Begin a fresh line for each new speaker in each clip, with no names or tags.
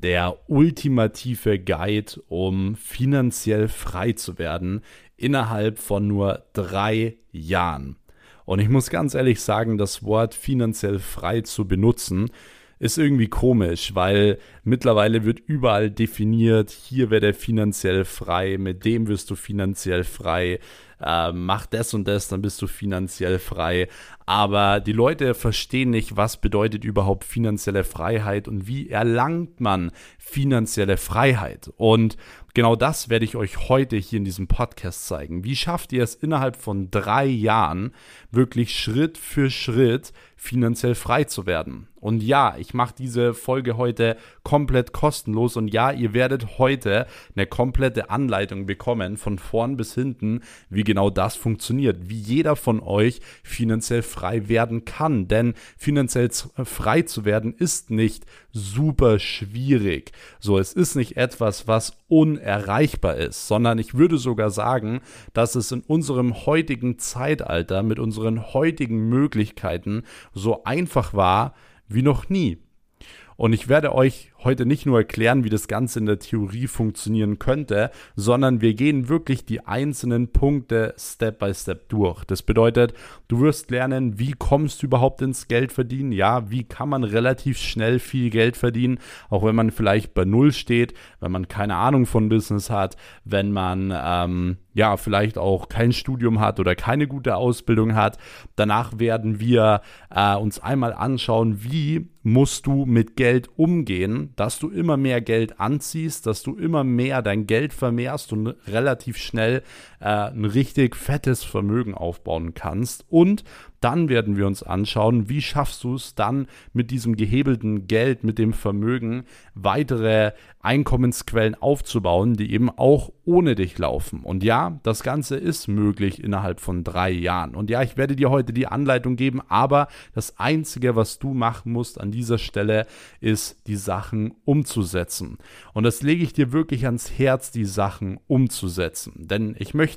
der ultimative Guide, um finanziell frei zu werden innerhalb von nur drei Jahren. Und ich muss ganz ehrlich sagen, das Wort finanziell frei zu benutzen, ist irgendwie komisch, weil mittlerweile wird überall definiert, hier wird er finanziell frei, mit dem wirst du finanziell frei, äh, mach das und das, dann bist du finanziell frei. Aber die Leute verstehen nicht, was bedeutet überhaupt finanzielle Freiheit und wie erlangt man finanzielle Freiheit. Und genau das werde ich euch heute hier in diesem Podcast zeigen. Wie schafft ihr es innerhalb von drei Jahren wirklich Schritt für Schritt finanziell frei zu werden? Und ja, ich mache diese Folge heute komplett kostenlos und ja, ihr werdet heute eine komplette Anleitung bekommen von vorn bis hinten, wie genau das funktioniert, wie jeder von euch finanziell frei werden kann. Denn finanziell frei zu werden ist nicht super schwierig. So, es ist nicht etwas, was unerreichbar ist, sondern ich würde sogar sagen, dass es in unserem heutigen Zeitalter mit unseren heutigen Möglichkeiten so einfach war wie noch nie. Und ich werde euch heute nicht nur erklären, wie das Ganze in der Theorie funktionieren könnte, sondern wir gehen wirklich die einzelnen Punkte Step by Step durch. Das bedeutet, du wirst lernen, wie kommst du überhaupt ins Geld verdienen? Ja, wie kann man relativ schnell viel Geld verdienen, auch wenn man vielleicht bei Null steht, wenn man keine Ahnung von Business hat, wenn man ähm, ja, vielleicht auch kein Studium hat oder keine gute Ausbildung hat. Danach werden wir äh, uns einmal anschauen, wie musst du mit Geld umgehen, dass du immer mehr Geld anziehst, dass du immer mehr dein Geld vermehrst und relativ schnell äh, ein richtig fettes Vermögen aufbauen kannst. Und dann werden wir uns anschauen, wie schaffst du es dann mit diesem gehebelten Geld, mit dem Vermögen, weitere Einkommensquellen aufzubauen, die eben auch ohne dich laufen. Und ja, das Ganze ist möglich innerhalb von drei Jahren. Und ja, ich werde dir heute die Anleitung geben, aber das Einzige, was du machen musst an dieser Stelle, ist die Sachen umzusetzen. Und das lege ich dir wirklich ans Herz, die Sachen umzusetzen. Denn ich möchte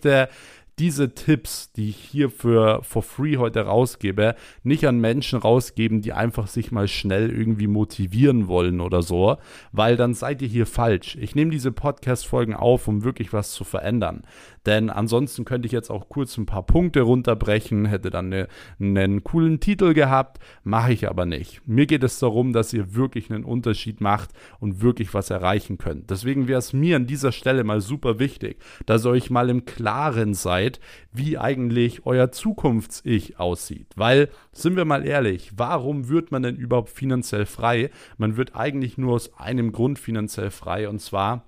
diese Tipps, die ich hier für for free heute rausgebe, nicht an Menschen rausgeben, die einfach sich mal schnell irgendwie motivieren wollen oder so, weil dann seid ihr hier falsch. Ich nehme diese Podcast-Folgen auf, um wirklich was zu verändern. Denn ansonsten könnte ich jetzt auch kurz ein paar Punkte runterbrechen, hätte dann eine, einen coolen Titel gehabt, mache ich aber nicht. Mir geht es darum, dass ihr wirklich einen Unterschied macht und wirklich was erreichen könnt. Deswegen wäre es mir an dieser Stelle mal super wichtig, dass ihr euch mal im Klaren seid, wie eigentlich euer Zukunfts-Ich aussieht. Weil, sind wir mal ehrlich, warum wird man denn überhaupt finanziell frei? Man wird eigentlich nur aus einem Grund finanziell frei und zwar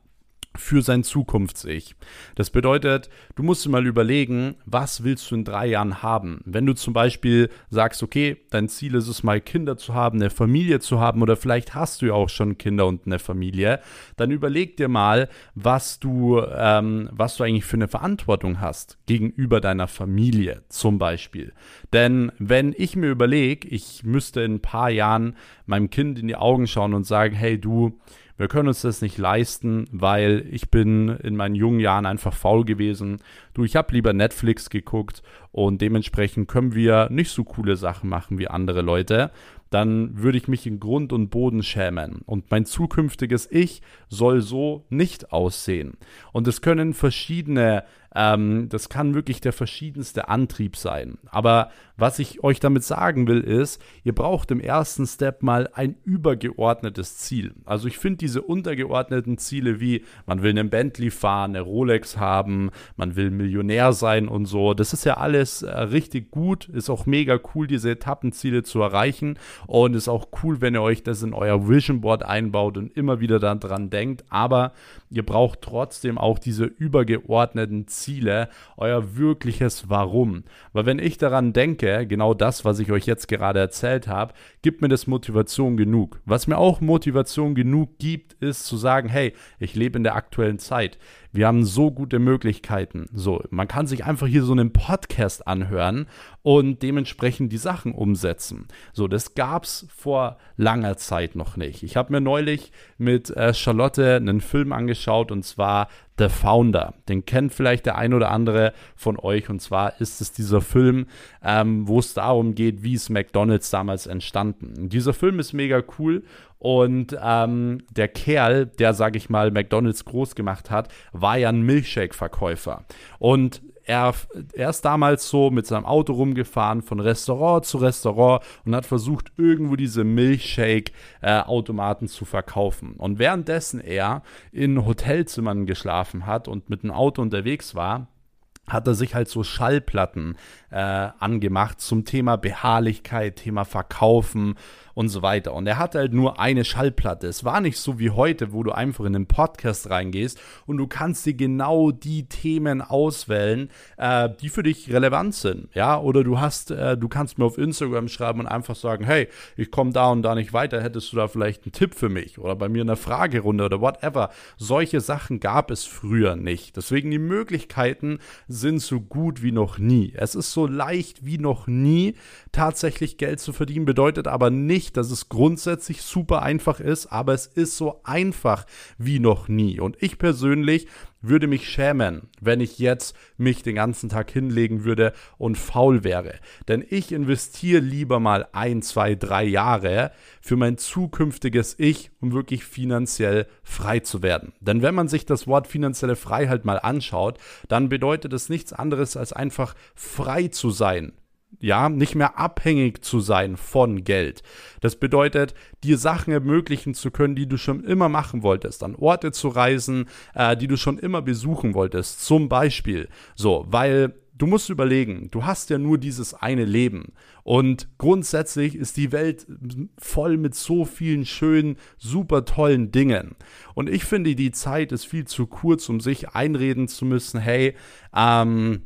für sein Zukunfts-Ich. Das bedeutet, du musst dir mal überlegen, was willst du in drei Jahren haben? Wenn du zum Beispiel sagst, okay, dein Ziel ist es mal Kinder zu haben, eine Familie zu haben oder vielleicht hast du ja auch schon Kinder und eine Familie, dann überleg dir mal, was du, ähm, was du eigentlich für eine Verantwortung hast gegenüber deiner Familie zum Beispiel. Denn wenn ich mir überlege, ich müsste in ein paar Jahren meinem Kind in die Augen schauen und sagen, hey du, wir können uns das nicht leisten, weil ich bin in meinen jungen Jahren einfach faul gewesen. Du, ich habe lieber Netflix geguckt und dementsprechend können wir nicht so coole Sachen machen wie andere Leute. Dann würde ich mich in Grund und Boden schämen. Und mein zukünftiges Ich soll so nicht aussehen. Und es können verschiedene ähm, das kann wirklich der verschiedenste Antrieb sein. Aber was ich euch damit sagen will, ist, ihr braucht im ersten Step mal ein übergeordnetes Ziel. Also ich finde diese untergeordneten Ziele wie, man will einen Bentley fahren, eine Rolex haben, man will Millionär sein und so, das ist ja alles äh, richtig gut, ist auch mega cool, diese Etappenziele zu erreichen und ist auch cool, wenn ihr euch das in euer Vision Board einbaut und immer wieder daran denkt, aber ihr braucht trotzdem auch diese übergeordneten Ziele Ziele, euer wirkliches Warum. Weil wenn ich daran denke, genau das, was ich euch jetzt gerade erzählt habe, gibt mir das Motivation genug. Was mir auch Motivation genug gibt, ist zu sagen, hey, ich lebe in der aktuellen Zeit. Wir haben so gute Möglichkeiten. So, man kann sich einfach hier so einen Podcast anhören und dementsprechend die Sachen umsetzen. So, das gab es vor langer Zeit noch nicht. Ich habe mir neulich mit äh, Charlotte einen Film angeschaut und zwar The Founder. Den kennt vielleicht der ein oder andere von euch. Und zwar ist es dieser Film, ähm, wo es darum geht, wie ist McDonald's damals entstanden. Und dieser Film ist mega cool. Und ähm, der Kerl, der, sag ich mal, McDonald's groß gemacht hat, war ja ein Milkshake-Verkäufer. Und er, er ist damals so mit seinem Auto rumgefahren von Restaurant zu Restaurant und hat versucht, irgendwo diese Milchshake-Automaten äh, zu verkaufen. Und währenddessen er in Hotelzimmern geschlafen hat und mit dem Auto unterwegs war, hat er sich halt so Schallplatten äh, angemacht zum Thema Beharrlichkeit, Thema Verkaufen und so weiter. Und er hatte halt nur eine Schallplatte. Es war nicht so wie heute, wo du einfach in den Podcast reingehst und du kannst dir genau die Themen auswählen, äh, die für dich relevant sind. Ja, oder du hast, äh, du kannst mir auf Instagram schreiben und einfach sagen, hey, ich komme da und da nicht weiter, hättest du da vielleicht einen Tipp für mich? Oder bei mir eine Fragerunde oder whatever. Solche Sachen gab es früher nicht. Deswegen die Möglichkeiten sind so gut wie noch nie. Es ist so leicht wie noch nie, tatsächlich Geld zu verdienen, bedeutet aber nicht, dass es grundsätzlich super einfach ist, aber es ist so einfach wie noch nie. Und ich persönlich würde mich schämen, wenn ich jetzt mich den ganzen Tag hinlegen würde und faul wäre. Denn ich investiere lieber mal ein, zwei, drei Jahre für mein zukünftiges Ich, um wirklich finanziell frei zu werden. Denn wenn man sich das Wort finanzielle Freiheit mal anschaut, dann bedeutet es nichts anderes als einfach frei zu sein ja, nicht mehr abhängig zu sein von Geld. Das bedeutet, dir Sachen ermöglichen zu können, die du schon immer machen wolltest, an Orte zu reisen, äh, die du schon immer besuchen wolltest, zum Beispiel. So, weil du musst überlegen, du hast ja nur dieses eine Leben. Und grundsätzlich ist die Welt voll mit so vielen schönen, super tollen Dingen. Und ich finde, die Zeit ist viel zu kurz, um sich einreden zu müssen, hey, ähm,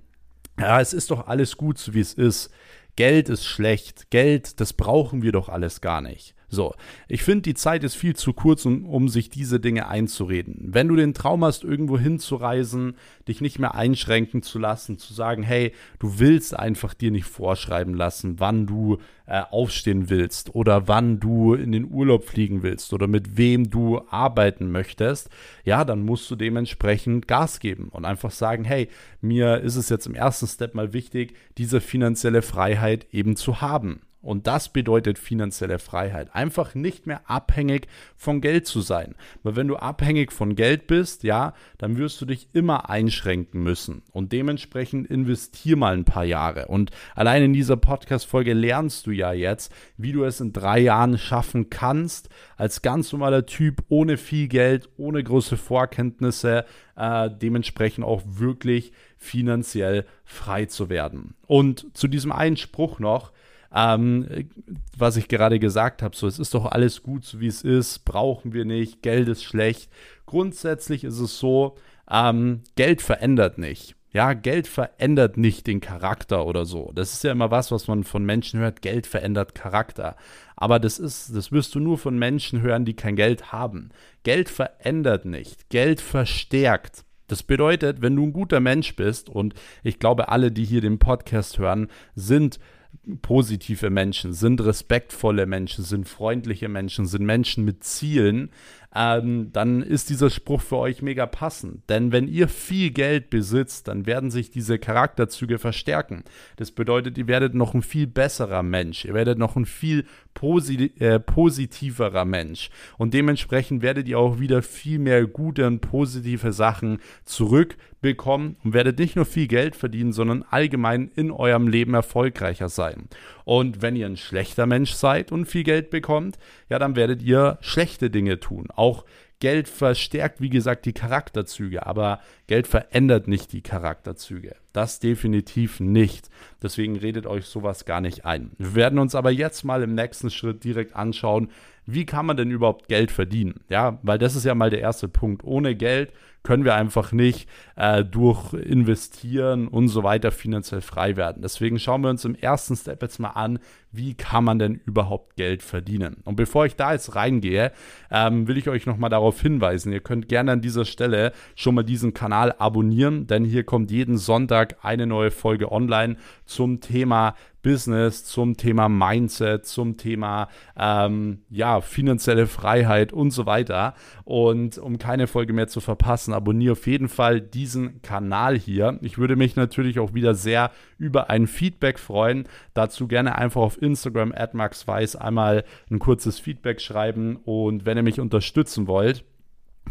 ja, es ist doch alles gut, so wie es ist. Geld ist schlecht. Geld, das brauchen wir doch alles gar nicht. So, ich finde, die Zeit ist viel zu kurz, um, um sich diese Dinge einzureden. Wenn du den Traum hast, irgendwo hinzureisen, dich nicht mehr einschränken zu lassen, zu sagen, hey, du willst einfach dir nicht vorschreiben lassen, wann du äh, aufstehen willst oder wann du in den Urlaub fliegen willst oder mit wem du arbeiten möchtest, ja, dann musst du dementsprechend Gas geben und einfach sagen, hey, mir ist es jetzt im ersten Step mal wichtig, diese finanzielle Freiheit eben zu haben. Und das bedeutet finanzielle Freiheit. Einfach nicht mehr abhängig von Geld zu sein. Weil wenn du abhängig von Geld bist, ja, dann wirst du dich immer einschränken müssen. Und dementsprechend investier mal ein paar Jahre. Und allein in dieser Podcast-Folge lernst du ja jetzt, wie du es in drei Jahren schaffen kannst, als ganz normaler Typ, ohne viel Geld, ohne große Vorkenntnisse, äh, dementsprechend auch wirklich finanziell frei zu werden. Und zu diesem einen Spruch noch, ähm, was ich gerade gesagt habe, so es ist doch alles gut, so wie es ist, brauchen wir nicht, Geld ist schlecht. Grundsätzlich ist es so, ähm, Geld verändert nicht. Ja, Geld verändert nicht den Charakter oder so. Das ist ja immer was, was man von Menschen hört. Geld verändert Charakter. Aber das ist, das wirst du nur von Menschen hören, die kein Geld haben. Geld verändert nicht. Geld verstärkt. Das bedeutet, wenn du ein guter Mensch bist, und ich glaube, alle, die hier den Podcast hören, sind positive Menschen, sind respektvolle Menschen, sind freundliche Menschen, sind Menschen mit Zielen, ähm, dann ist dieser Spruch für euch mega passend. Denn wenn ihr viel Geld besitzt, dann werden sich diese Charakterzüge verstärken. Das bedeutet, ihr werdet noch ein viel besserer Mensch, ihr werdet noch ein viel posi äh, positiverer Mensch. Und dementsprechend werdet ihr auch wieder viel mehr gute und positive Sachen zurückbekommen und werdet nicht nur viel Geld verdienen, sondern allgemein in eurem Leben erfolgreicher sein. Und wenn ihr ein schlechter Mensch seid und viel Geld bekommt, ja, dann werdet ihr schlechte Dinge tun. Auch Geld verstärkt, wie gesagt, die Charakterzüge, aber Geld verändert nicht die Charakterzüge. Das definitiv nicht. Deswegen redet euch sowas gar nicht ein. Wir werden uns aber jetzt mal im nächsten Schritt direkt anschauen, wie kann man denn überhaupt Geld verdienen? Ja, weil das ist ja mal der erste Punkt. Ohne Geld können wir einfach nicht äh, durch Investieren und so weiter finanziell frei werden. Deswegen schauen wir uns im ersten Step jetzt mal an, wie kann man denn überhaupt Geld verdienen. Und bevor ich da jetzt reingehe, ähm, will ich euch nochmal darauf hinweisen, ihr könnt gerne an dieser Stelle schon mal diesen Kanal abonnieren, denn hier kommt jeden Sonntag Montag eine neue Folge online zum Thema Business, zum Thema Mindset, zum Thema ähm, ja, finanzielle Freiheit und so weiter. Und um keine Folge mehr zu verpassen, abonniere auf jeden Fall diesen Kanal hier. Ich würde mich natürlich auch wieder sehr über ein Feedback freuen. Dazu gerne einfach auf Instagram at maxweiss einmal ein kurzes Feedback schreiben. Und wenn ihr mich unterstützen wollt,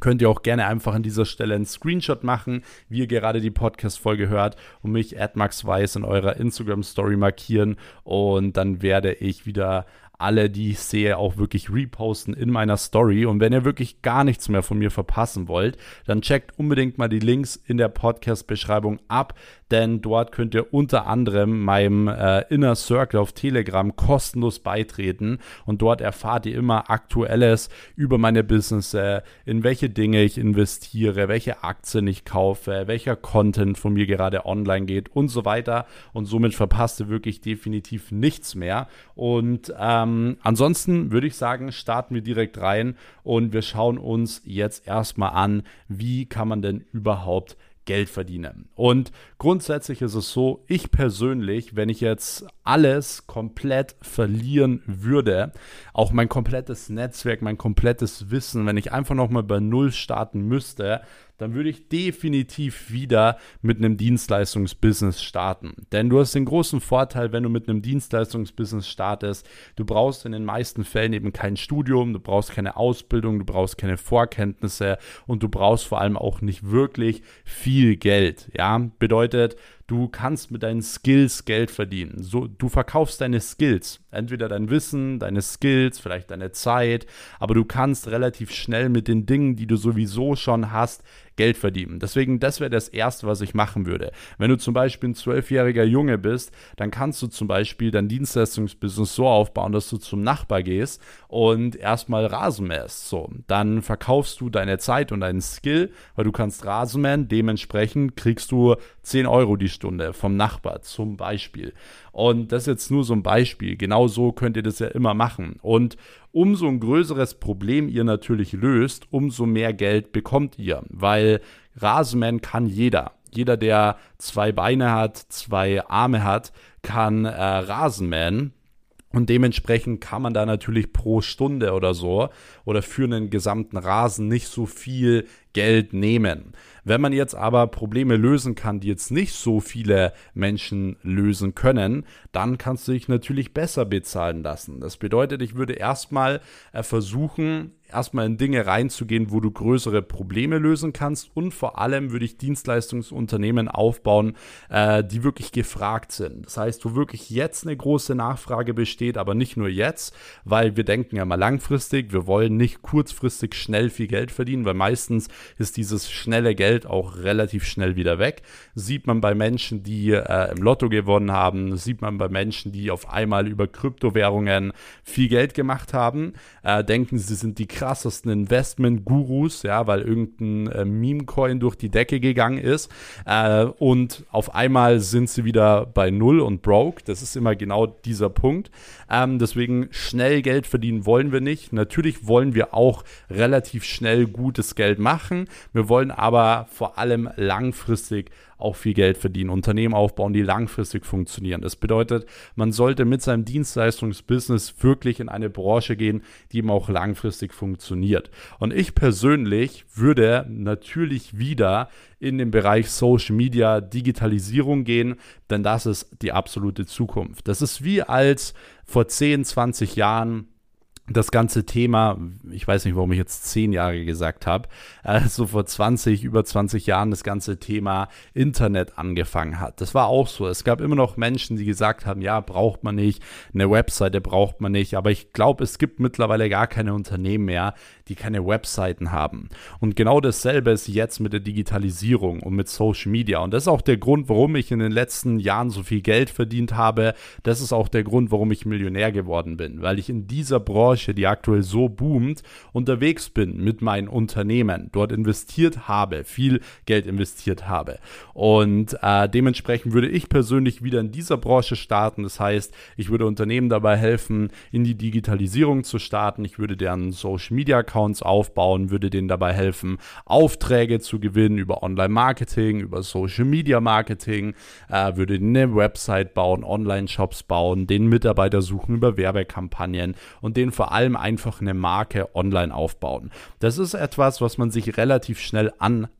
könnt ihr auch gerne einfach an dieser Stelle einen Screenshot machen, wie ihr gerade die Podcast-Folge hört und mich at maxweiss in eurer Instagram-Story markieren und dann werde ich wieder alle, die ich sehe, auch wirklich reposten in meiner Story. Und wenn ihr wirklich gar nichts mehr von mir verpassen wollt, dann checkt unbedingt mal die Links in der Podcast-Beschreibung ab denn dort könnt ihr unter anderem meinem äh, Inner Circle auf Telegram kostenlos beitreten. Und dort erfahrt ihr immer Aktuelles über meine Business, in welche Dinge ich investiere, welche Aktien ich kaufe, welcher Content von mir gerade online geht und so weiter. Und somit verpasst ihr wirklich definitiv nichts mehr. Und ähm, ansonsten würde ich sagen, starten wir direkt rein und wir schauen uns jetzt erstmal an, wie kann man denn überhaupt Geld verdiene. Und grundsätzlich ist es so, ich persönlich, wenn ich jetzt alles komplett verlieren würde, auch mein komplettes Netzwerk, mein komplettes Wissen, wenn ich einfach nochmal bei Null starten müsste, dann würde ich definitiv wieder mit einem Dienstleistungsbusiness starten. Denn du hast den großen Vorteil, wenn du mit einem Dienstleistungsbusiness startest, du brauchst in den meisten Fällen eben kein Studium, du brauchst keine Ausbildung, du brauchst keine Vorkenntnisse und du brauchst vor allem auch nicht wirklich viel Geld. Ja, bedeutet, Du kannst mit deinen Skills Geld verdienen. So, du verkaufst deine Skills. Entweder dein Wissen, deine Skills, vielleicht deine Zeit, aber du kannst relativ schnell mit den Dingen, die du sowieso schon hast, Geld verdienen. Deswegen, das wäre das Erste, was ich machen würde. Wenn du zum Beispiel ein zwölfjähriger Junge bist, dann kannst du zum Beispiel dein Dienstleistungsbusiness so aufbauen, dass du zum Nachbar gehst und erstmal Rasen mähst. So, dann verkaufst du deine Zeit und deinen Skill, weil du kannst Rasen mähen. Dementsprechend kriegst du 10 Euro die Stunde vom Nachbar zum Beispiel. Und das ist jetzt nur so ein Beispiel. Genau so könnt ihr das ja immer machen. Und umso ein größeres Problem ihr natürlich löst, umso mehr Geld bekommt ihr. Weil Rasenmähen kann jeder. Jeder, der zwei Beine hat, zwei Arme hat, kann äh, Rasenmähen. Und dementsprechend kann man da natürlich pro Stunde oder so oder für einen gesamten Rasen nicht so viel Geld nehmen. Wenn man jetzt aber Probleme lösen kann, die jetzt nicht so viele Menschen lösen können, dann kannst du dich natürlich besser bezahlen lassen. Das bedeutet, ich würde erstmal äh, versuchen, erstmal in Dinge reinzugehen, wo du größere Probleme lösen kannst und vor allem würde ich Dienstleistungsunternehmen aufbauen, äh, die wirklich gefragt sind. Das heißt, wo wirklich jetzt eine große Nachfrage besteht, aber nicht nur jetzt, weil wir denken ja mal langfristig, wir wollen nicht kurzfristig schnell viel Geld verdienen, weil meistens ist dieses schnelle Geld auch relativ schnell wieder weg. Sieht man bei Menschen, die äh, im Lotto gewonnen haben, sieht man bei Menschen, die auf einmal über Kryptowährungen viel Geld gemacht haben, äh, denken sie sind die krassesten Investment-Gurus, ja, weil irgendein äh, Meme-Coin durch die Decke gegangen ist. Äh, und auf einmal sind sie wieder bei Null und broke. Das ist immer genau dieser Punkt. Ähm, deswegen schnell Geld verdienen wollen wir nicht. Natürlich wollen wir auch relativ schnell gutes Geld machen. Wir wollen aber vor allem langfristig auch viel Geld verdienen, Unternehmen aufbauen, die langfristig funktionieren. Das bedeutet, man sollte mit seinem Dienstleistungsbusiness wirklich in eine Branche gehen, die eben auch langfristig funktioniert. Und ich persönlich würde natürlich wieder in den Bereich Social Media, Digitalisierung gehen, denn das ist die absolute Zukunft. Das ist wie als vor 10, 20 Jahren das ganze Thema, ich weiß nicht, warum ich jetzt zehn Jahre gesagt habe, also vor 20, über 20 Jahren das ganze Thema Internet angefangen hat. Das war auch so. Es gab immer noch Menschen, die gesagt haben, ja, braucht man nicht, eine Webseite braucht man nicht. Aber ich glaube, es gibt mittlerweile gar keine Unternehmen mehr, die keine Webseiten haben. Und genau dasselbe ist jetzt mit der Digitalisierung und mit Social Media. Und das ist auch der Grund, warum ich in den letzten Jahren so viel Geld verdient habe. Das ist auch der Grund, warum ich Millionär geworden bin, weil ich in dieser Branche Branche, die aktuell so boomt, unterwegs bin mit meinen Unternehmen, dort investiert habe, viel Geld investiert habe. Und äh, dementsprechend würde ich persönlich wieder in dieser Branche starten. Das heißt, ich würde Unternehmen dabei helfen, in die Digitalisierung zu starten. Ich würde deren Social Media Accounts aufbauen, würde denen dabei helfen, Aufträge zu gewinnen über Online-Marketing, über Social Media Marketing, äh, würde eine Website bauen, Online-Shops bauen, den Mitarbeiter suchen über Werbekampagnen und denen vor allem einfach eine Marke online aufbauen. Das ist etwas, was man sich relativ schnell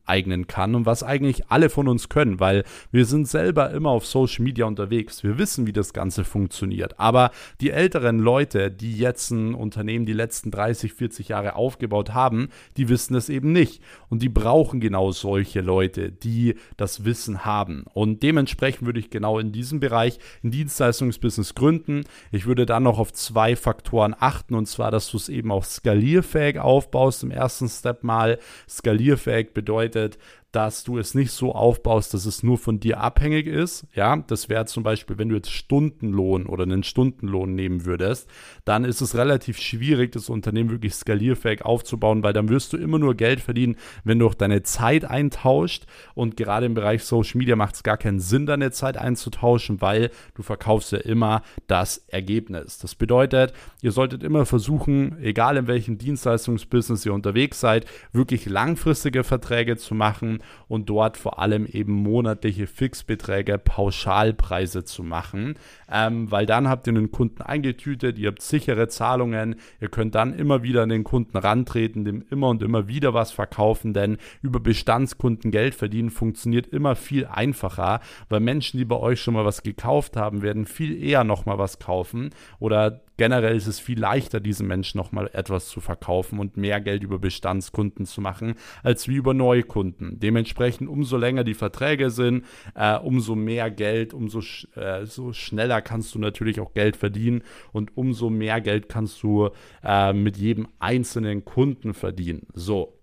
aneignen kann und was eigentlich alle von uns können, weil wir sind selber immer auf Social Media unterwegs. Wir wissen, wie das Ganze funktioniert. Aber die älteren Leute, die jetzt ein Unternehmen die letzten 30, 40 Jahre aufgebaut haben, die wissen es eben nicht. Und die brauchen genau solche Leute, die das Wissen haben. Und dementsprechend würde ich genau in diesem Bereich ein Dienstleistungsbusiness gründen. Ich würde dann noch auf zwei Faktoren achten, und zwar, dass du es eben auch skalierfähig aufbaust im ersten Step mal. Skalierfähig bedeutet, it dass du es nicht so aufbaust, dass es nur von dir abhängig ist. Ja, das wäre zum Beispiel, wenn du jetzt Stundenlohn oder einen Stundenlohn nehmen würdest, dann ist es relativ schwierig, das Unternehmen wirklich skalierfähig aufzubauen, weil dann wirst du immer nur Geld verdienen, wenn du auch deine Zeit eintauscht. Und gerade im Bereich Social Media macht es gar keinen Sinn, deine Zeit einzutauschen, weil du verkaufst ja immer das Ergebnis. Das bedeutet, ihr solltet immer versuchen, egal in welchem Dienstleistungsbusiness ihr unterwegs seid, wirklich langfristige Verträge zu machen und dort vor allem eben monatliche Fixbeträge, Pauschalpreise zu machen, ähm, weil dann habt ihr einen Kunden eingetütet, ihr habt sichere Zahlungen, ihr könnt dann immer wieder an den Kunden rantreten, dem immer und immer wieder was verkaufen, denn über Bestandskunden Geld verdienen funktioniert immer viel einfacher, weil Menschen, die bei euch schon mal was gekauft haben, werden viel eher nochmal was kaufen oder generell ist es viel leichter, diesen Menschen nochmal etwas zu verkaufen und mehr Geld über Bestandskunden zu machen, als wie über Neukunden. Dementsprechend, umso länger die Verträge sind, äh, umso mehr Geld, umso sch äh, so schneller kannst du natürlich auch Geld verdienen und umso mehr Geld kannst du äh, mit jedem einzelnen Kunden verdienen. So.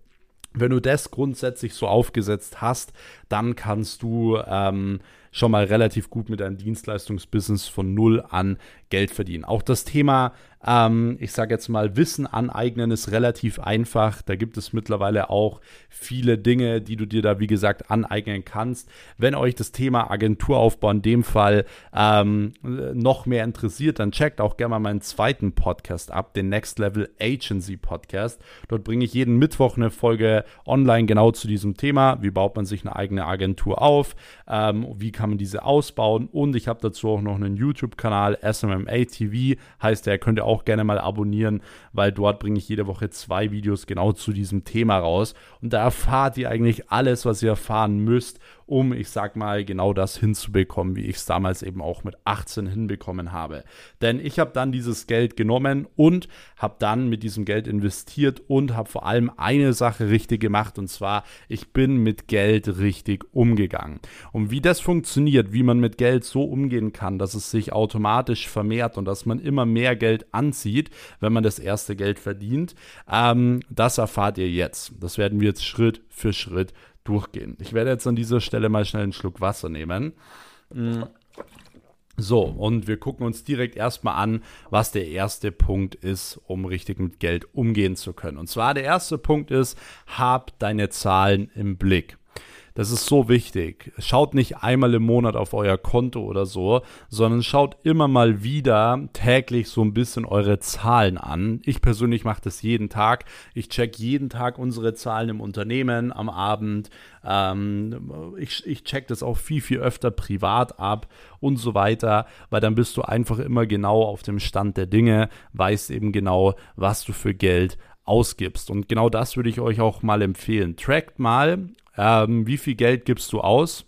Wenn du das grundsätzlich so aufgesetzt hast, dann kannst du ähm, schon mal relativ gut mit deinem Dienstleistungsbusiness von null an Geld verdienen. Auch das Thema ähm, ich sage jetzt mal, Wissen aneignen ist relativ einfach. Da gibt es mittlerweile auch viele Dinge, die du dir da, wie gesagt, aneignen kannst. Wenn euch das Thema Agenturaufbau in dem Fall ähm, noch mehr interessiert, dann checkt auch gerne mal meinen zweiten Podcast ab, den Next Level Agency Podcast. Dort bringe ich jeden Mittwoch eine Folge online genau zu diesem Thema. Wie baut man sich eine eigene Agentur auf? Ähm, wie kann man diese ausbauen? Und ich habe dazu auch noch einen YouTube-Kanal, SMMA TV, heißt der, könnt ihr auch gerne mal abonnieren, weil dort bringe ich jede Woche zwei Videos genau zu diesem Thema raus. Und da erfahrt ihr eigentlich alles, was ihr erfahren müsst, um, ich sag mal, genau das hinzubekommen, wie ich es damals eben auch mit 18 hinbekommen habe. Denn ich habe dann dieses Geld genommen und habe dann mit diesem Geld investiert und habe vor allem eine Sache richtig gemacht und zwar, ich bin mit Geld richtig umgegangen. Und wie das funktioniert, wie man mit Geld so umgehen kann, dass es sich automatisch vermehrt und dass man immer mehr Geld anzieht, wenn man das erste Geld verdient, ähm, das erfahrt ihr jetzt. Das werden wir jetzt Schritt für Schritt durchgehen. Ich werde jetzt an dieser Stelle mal schnell einen Schluck Wasser nehmen. Mm. So, und wir gucken uns direkt erstmal an, was der erste Punkt ist, um richtig mit Geld umgehen zu können. Und zwar der erste Punkt ist, hab deine Zahlen im Blick. Das ist so wichtig. Schaut nicht einmal im Monat auf euer Konto oder so, sondern schaut immer mal wieder täglich so ein bisschen eure Zahlen an. Ich persönlich mache das jeden Tag. Ich check jeden Tag unsere Zahlen im Unternehmen am Abend. Ähm, ich, ich check das auch viel, viel öfter privat ab und so weiter, weil dann bist du einfach immer genau auf dem Stand der Dinge, weißt eben genau, was du für Geld ausgibst. Und genau das würde ich euch auch mal empfehlen. Trackt mal ähm, wie viel Geld gibst du aus,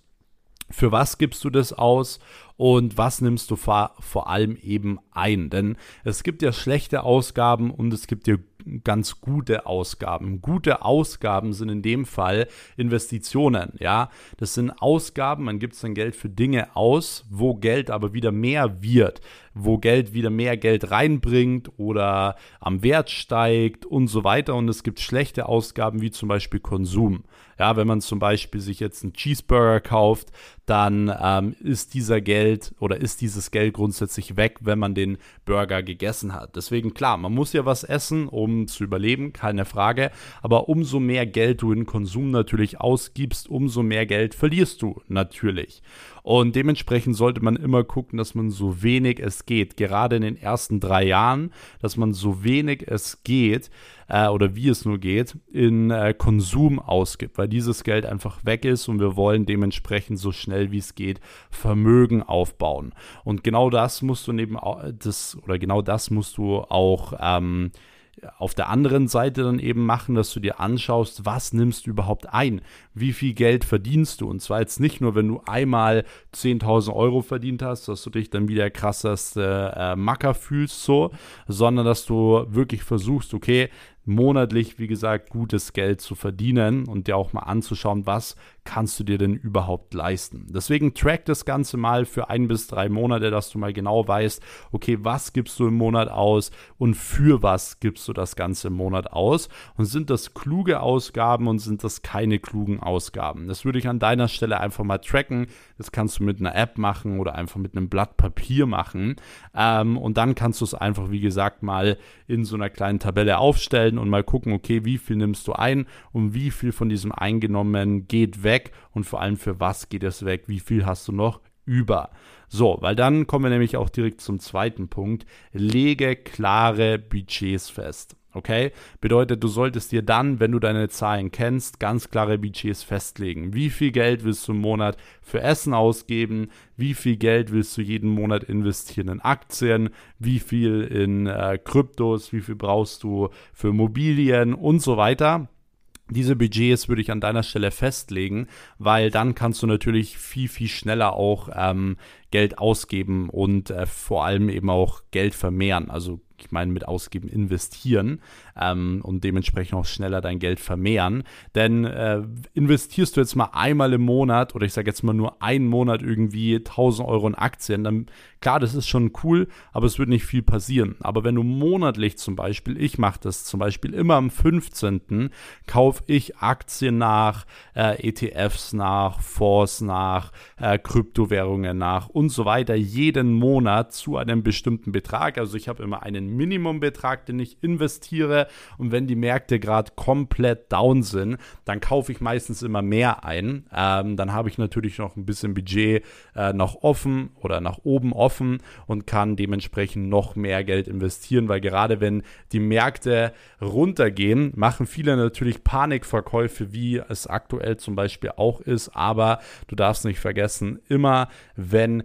für was gibst du das aus und was nimmst du vor, vor allem eben ein. Denn es gibt ja schlechte Ausgaben und es gibt ja ganz gute Ausgaben. Gute Ausgaben sind in dem Fall Investitionen, ja. Das sind Ausgaben, man gibt sein Geld für Dinge aus, wo Geld aber wieder mehr wird, wo Geld wieder mehr Geld reinbringt oder am Wert steigt und so weiter. Und es gibt schlechte Ausgaben wie zum Beispiel Konsum. Ja, wenn man zum Beispiel sich jetzt einen Cheeseburger kauft, dann ähm, ist dieser Geld oder ist dieses Geld grundsätzlich weg, wenn man den Burger gegessen hat. Deswegen klar, man muss ja was essen, um zu überleben, keine Frage. Aber umso mehr Geld du in Konsum natürlich ausgibst, umso mehr Geld verlierst du natürlich. Und dementsprechend sollte man immer gucken, dass man so wenig es geht, gerade in den ersten drei Jahren, dass man so wenig es geht äh, oder wie es nur geht, in äh, Konsum ausgibt, weil dieses Geld einfach weg ist und wir wollen dementsprechend so schnell wie es geht Vermögen aufbauen. Und genau das musst du neben das oder genau das musst du auch ähm, auf der anderen Seite dann eben machen, dass du dir anschaust, was nimmst du überhaupt ein? Wie viel Geld verdienst du? Und zwar jetzt nicht nur, wenn du einmal 10.000 Euro verdient hast, dass du dich dann wie der krasseste äh, Macker fühlst, so, sondern dass du wirklich versuchst, okay, monatlich, wie gesagt, gutes Geld zu verdienen und dir auch mal anzuschauen, was kannst du dir denn überhaupt leisten. Deswegen track das Ganze mal für ein bis drei Monate, dass du mal genau weißt, okay, was gibst du im Monat aus und für was gibst du das Ganze im Monat aus und sind das kluge Ausgaben und sind das keine klugen Ausgaben. Das würde ich an deiner Stelle einfach mal tracken. Das kannst du mit einer App machen oder einfach mit einem Blatt Papier machen ähm, und dann kannst du es einfach, wie gesagt, mal in so einer kleinen Tabelle aufstellen und mal gucken, okay, wie viel nimmst du ein und wie viel von diesem Eingenommen geht weg und vor allem für was geht es weg, wie viel hast du noch über. So, weil dann kommen wir nämlich auch direkt zum zweiten Punkt. Lege klare Budgets fest. Okay? Bedeutet, du solltest dir dann, wenn du deine Zahlen kennst, ganz klare Budgets festlegen. Wie viel Geld willst du im Monat für Essen ausgeben? Wie viel Geld willst du jeden Monat investieren in Aktien? Wie viel in äh, Kryptos? Wie viel brauchst du für Immobilien und so weiter? Diese Budgets würde ich an deiner Stelle festlegen, weil dann kannst du natürlich viel, viel schneller auch ähm, Geld ausgeben und äh, vor allem eben auch Geld vermehren. Also ich meine mit ausgeben investieren ähm, und dementsprechend auch schneller dein Geld vermehren. Denn äh, investierst du jetzt mal einmal im Monat oder ich sage jetzt mal nur einen Monat irgendwie 1000 Euro in Aktien, dann klar, das ist schon cool, aber es wird nicht viel passieren. Aber wenn du monatlich zum Beispiel, ich mache das zum Beispiel immer am 15. kaufe ich Aktien nach, äh, ETFs nach, Fonds nach, äh, Kryptowährungen nach und so weiter jeden Monat zu einem bestimmten Betrag. Also ich habe immer einen Minimumbetrag, den ich investiere und wenn die Märkte gerade komplett down sind, dann kaufe ich meistens immer mehr ein. Ähm, dann habe ich natürlich noch ein bisschen Budget äh, noch offen oder nach oben offen und kann dementsprechend noch mehr Geld investieren, weil gerade wenn die Märkte runtergehen, machen viele natürlich Panikverkäufe, wie es aktuell zum Beispiel auch ist. Aber du darfst nicht vergessen, immer wenn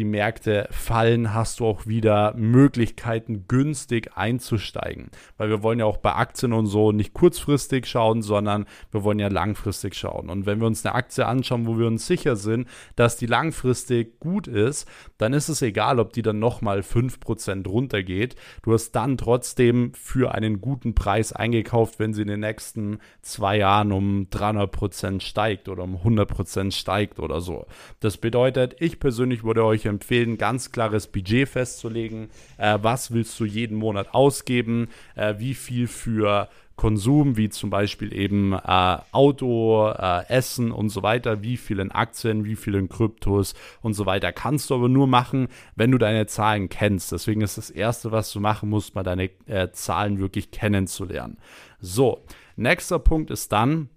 die Märkte fallen, hast du auch wieder Möglichkeiten, günstig einzusteigen. Weil wir wollen ja auch bei Aktien und so nicht kurzfristig schauen, sondern wir wollen ja langfristig schauen. Und wenn wir uns eine Aktie anschauen, wo wir uns sicher sind, dass die langfristig gut ist, dann ist es egal, ob die dann nochmal 5% runtergeht. Du hast dann trotzdem für einen guten Preis eingekauft, wenn sie in den nächsten zwei Jahren um 300% steigt oder um 100% steigt oder so. Das bedeutet, ich persönlich würde euch empfehlen, ganz klares Budget festzulegen. Äh, was willst du jeden Monat ausgeben? Äh, wie viel für Konsum, wie zum Beispiel eben äh, Auto, äh, Essen und so weiter, wie viel in Aktien, wie viel in Kryptos und so weiter, kannst du aber nur machen, wenn du deine Zahlen kennst. Deswegen ist das Erste, was du machen musst, mal deine äh, Zahlen wirklich kennenzulernen. So, nächster Punkt ist dann,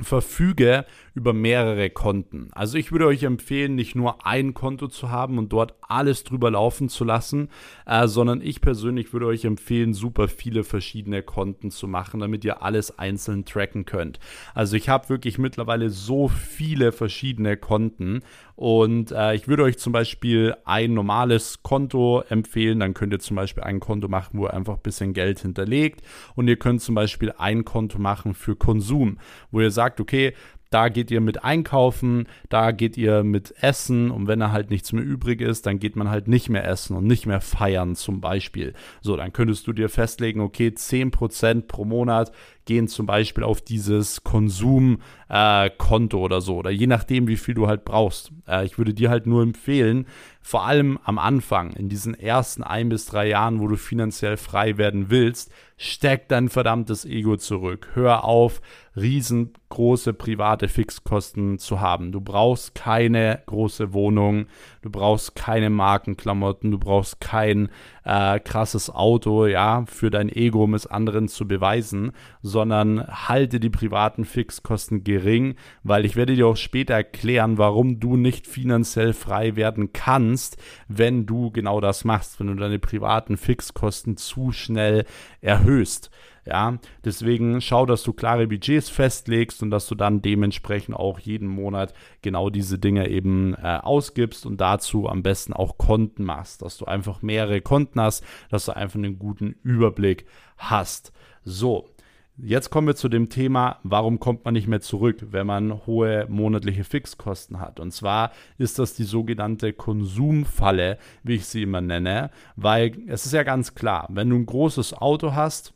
verfüge über mehrere Konten. Also ich würde euch empfehlen, nicht nur ein Konto zu haben und dort alles drüber laufen zu lassen, äh, sondern ich persönlich würde euch empfehlen, super viele verschiedene Konten zu machen, damit ihr alles einzeln tracken könnt. Also ich habe wirklich mittlerweile so viele verschiedene Konten und äh, ich würde euch zum Beispiel ein normales Konto empfehlen. Dann könnt ihr zum Beispiel ein Konto machen, wo ihr einfach ein bisschen Geld hinterlegt. Und ihr könnt zum Beispiel ein Konto machen für Konsum, wo ihr sagt, okay, da geht ihr mit einkaufen, da geht ihr mit essen und wenn da halt nichts mehr übrig ist, dann geht man halt nicht mehr essen und nicht mehr feiern zum Beispiel. So, dann könntest du dir festlegen, okay, 10% pro Monat gehen zum Beispiel auf dieses Konsumkonto äh, oder so oder je nachdem, wie viel du halt brauchst. Äh, ich würde dir halt nur empfehlen, vor allem am Anfang, in diesen ersten ein bis drei Jahren, wo du finanziell frei werden willst, steck dein verdammtes Ego zurück. Hör auf, riesengroße private Fixkosten zu haben. Du brauchst keine große Wohnung, du brauchst keine Markenklamotten, du brauchst kein äh, krasses Auto, ja, für dein Ego, um es anderen zu beweisen, sondern halte die privaten Fixkosten gering, weil ich werde dir auch später erklären, warum du nicht finanziell frei werden kannst, wenn du genau das machst, wenn du deine privaten Fixkosten zu schnell erhöhst. Ja, deswegen schau, dass du klare Budgets festlegst und dass du dann dementsprechend auch jeden Monat genau diese Dinge eben äh, ausgibst und dazu am besten auch Konten machst, dass du einfach mehrere Konten hast, dass du einfach einen guten Überblick hast. So, Jetzt kommen wir zu dem Thema, warum kommt man nicht mehr zurück, wenn man hohe monatliche Fixkosten hat. Und zwar ist das die sogenannte Konsumfalle, wie ich sie immer nenne, weil es ist ja ganz klar, wenn du ein großes Auto hast,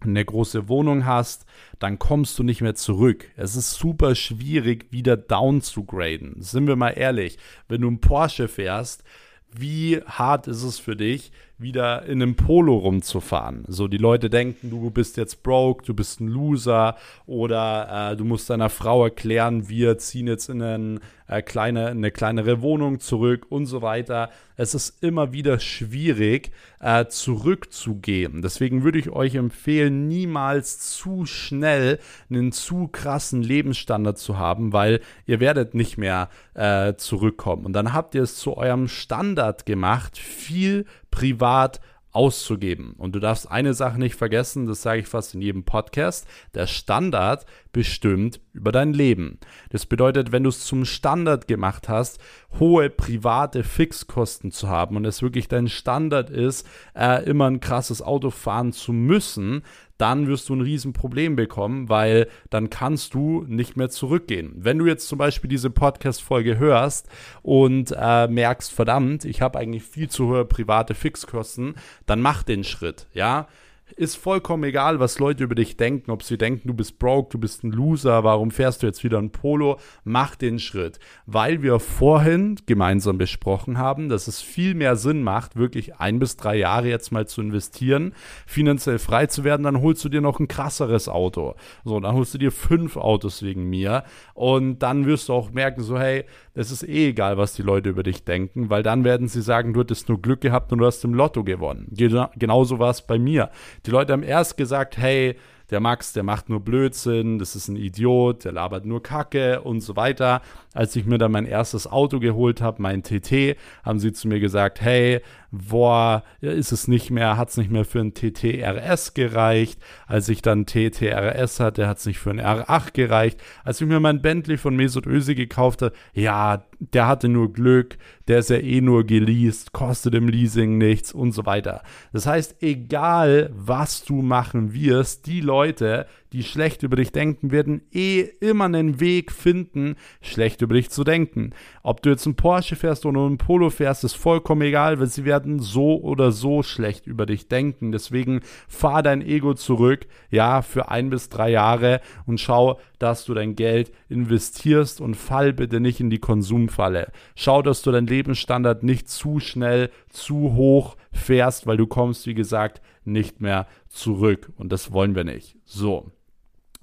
eine große Wohnung hast, dann kommst du nicht mehr zurück. Es ist super schwierig, wieder down zu graden. Sind wir mal ehrlich, wenn du einen Porsche fährst, wie hart ist es für dich, wieder in einem Polo rumzufahren. So, die Leute denken, du bist jetzt broke, du bist ein Loser oder äh, du musst deiner Frau erklären, wir ziehen jetzt in einen, äh, kleine, eine kleinere Wohnung zurück und so weiter. Es ist immer wieder schwierig, äh, zurückzugehen. Deswegen würde ich euch empfehlen, niemals zu schnell einen zu krassen Lebensstandard zu haben, weil ihr werdet nicht mehr äh, zurückkommen. Und dann habt ihr es zu eurem Standard gemacht, viel privat auszugeben. Und du darfst eine Sache nicht vergessen, das sage ich fast in jedem Podcast, der Standard bestimmt über dein Leben. Das bedeutet, wenn du es zum Standard gemacht hast, hohe private Fixkosten zu haben und es wirklich dein Standard ist, äh, immer ein krasses Auto fahren zu müssen, dann wirst du ein Riesenproblem bekommen, weil dann kannst du nicht mehr zurückgehen. Wenn du jetzt zum Beispiel diese Podcast-Folge hörst und äh, merkst, verdammt, ich habe eigentlich viel zu hohe private Fixkosten, dann mach den Schritt, ja ist vollkommen egal, was Leute über dich denken, ob sie denken, du bist broke, du bist ein Loser, warum fährst du jetzt wieder ein Polo? Mach den Schritt, weil wir vorhin gemeinsam besprochen haben, dass es viel mehr Sinn macht, wirklich ein bis drei Jahre jetzt mal zu investieren, finanziell frei zu werden, dann holst du dir noch ein krasseres Auto. So, dann holst du dir fünf Autos wegen mir und dann wirst du auch merken, so hey, es ist eh egal, was die Leute über dich denken, weil dann werden sie sagen, du hattest nur Glück gehabt und du hast im Lotto gewonnen. Genauso war es bei mir. Die Leute haben erst gesagt, hey, der Max, der macht nur Blödsinn, das ist ein Idiot, der labert nur Kacke und so weiter. Als ich mir dann mein erstes Auto geholt habe, mein TT, haben sie zu mir gesagt, hey, boah, ist es nicht mehr, hat es nicht mehr für ein TTRS gereicht. Als ich dann TTRS hatte, hat es nicht für ein R8 gereicht. Als ich mir mein Bentley von Mesut Özil gekauft habe, ja, der hatte nur Glück, der ist ja eh nur geleast, kostet im Leasing nichts und so weiter. Das heißt, egal was du machen wirst, die Leute, die schlecht über dich denken, werden eh immer einen Weg finden, schlecht über dich zu denken. Ob du jetzt einen Porsche fährst oder einen Polo fährst, ist vollkommen egal, weil sie werden so oder so schlecht über dich denken. Deswegen fahr dein Ego zurück, ja, für ein bis drei Jahre und schau, dass du dein Geld investierst und fall bitte nicht in die Konsumfalle. Schau, dass du deinen Lebensstandard nicht zu schnell, zu hoch fährst, weil du kommst, wie gesagt, nicht mehr zurück. Und das wollen wir nicht. So.